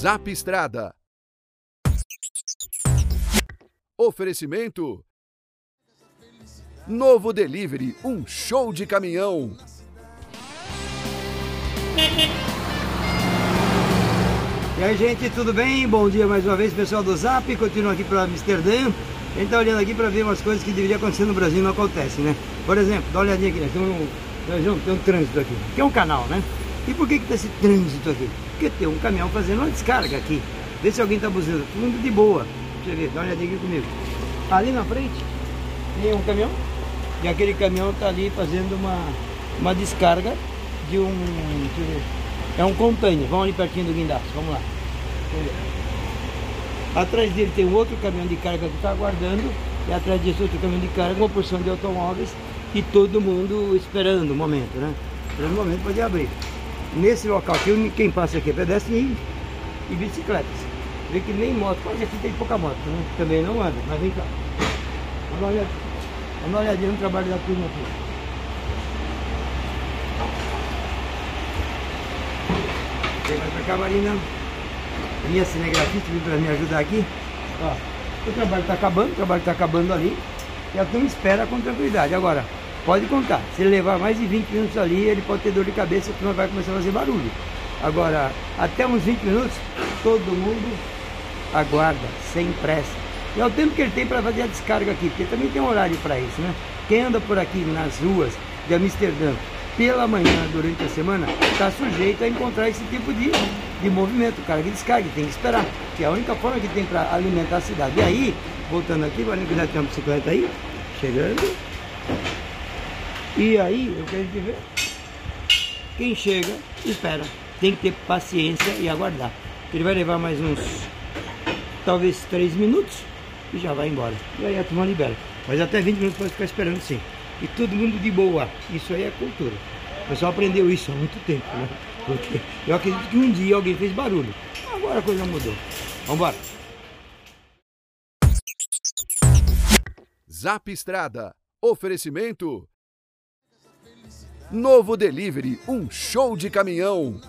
Zap Estrada. Oferecimento. Novo Delivery, um show de caminhão. E aí, gente, tudo bem? Bom dia mais uma vez, pessoal do Zap. Continuo aqui para Amsterdã. A gente tá olhando aqui para ver umas coisas que deveria acontecer no Brasil e não acontecem, né? Por exemplo, dá uma olhadinha aqui, né? tem, um, tem um trânsito aqui. Aqui é um canal, né? E por que que tá esse trânsito aqui? Porque tem um caminhão fazendo uma descarga aqui. Vê se alguém tá buzinando. Todo mundo de boa. Deixa eu ver, dá uma olhadinha aqui comigo. Ali na frente tem um caminhão. E aquele caminhão tá ali fazendo uma, uma descarga de um... Deixa eu ver. É um container. Vamos ali pertinho do guindaste. Vamos lá. Atrás dele tem um outro caminhão de carga que está aguardando. E atrás desse outro caminhão de carga, uma porção de automóveis. E todo mundo esperando o momento, né? Esperando o momento para abrir. Nesse local aqui, quem passa aqui é pedestre e, e bicicletas. Vê que nem moto, quase aqui tem pouca moto, né? Também não anda, mas vem cá. Dar uma olhadinha, uma olhadinha no trabalho da turma aqui. Vem mais pra cá, Marina. Minha cinegrafista veio para me ajudar aqui. Ó, o trabalho está acabando, o trabalho está acabando ali. E a turma espera com tranquilidade. Agora, pode contar, se ele levar mais de 20 minutos ali, ele pode ter dor de cabeça, a turma vai começar a fazer barulho. Agora, até uns 20 minutos, todo mundo aguarda, sem pressa. E é o tempo que ele tem para fazer a descarga aqui, porque também tem horário para isso, né? Quem anda por aqui nas ruas de Amsterdã pela manhã durante a semana, está sujeito a encontrar esse tipo de, de movimento. O cara que descarga, tem que esperar, que é a única forma que tem para alimentar a cidade. E aí, voltando aqui, vai cuidar tem uma bicicleta aí, chegando. E aí, eu quero ver, quem chega, espera. Tem que ter paciência e aguardar. Ele vai levar mais uns, talvez, 3 minutos e já vai embora. E aí a turma libera. Mas até 20 minutos pode ficar esperando sim e todo mundo de boa. Isso aí é cultura. O pessoal aprendeu isso há muito tempo, né? Porque eu acredito que um dia alguém fez barulho. Agora a coisa mudou. Vamos embora. Zap Estrada. Oferecimento. Novo Delivery, um show de caminhão.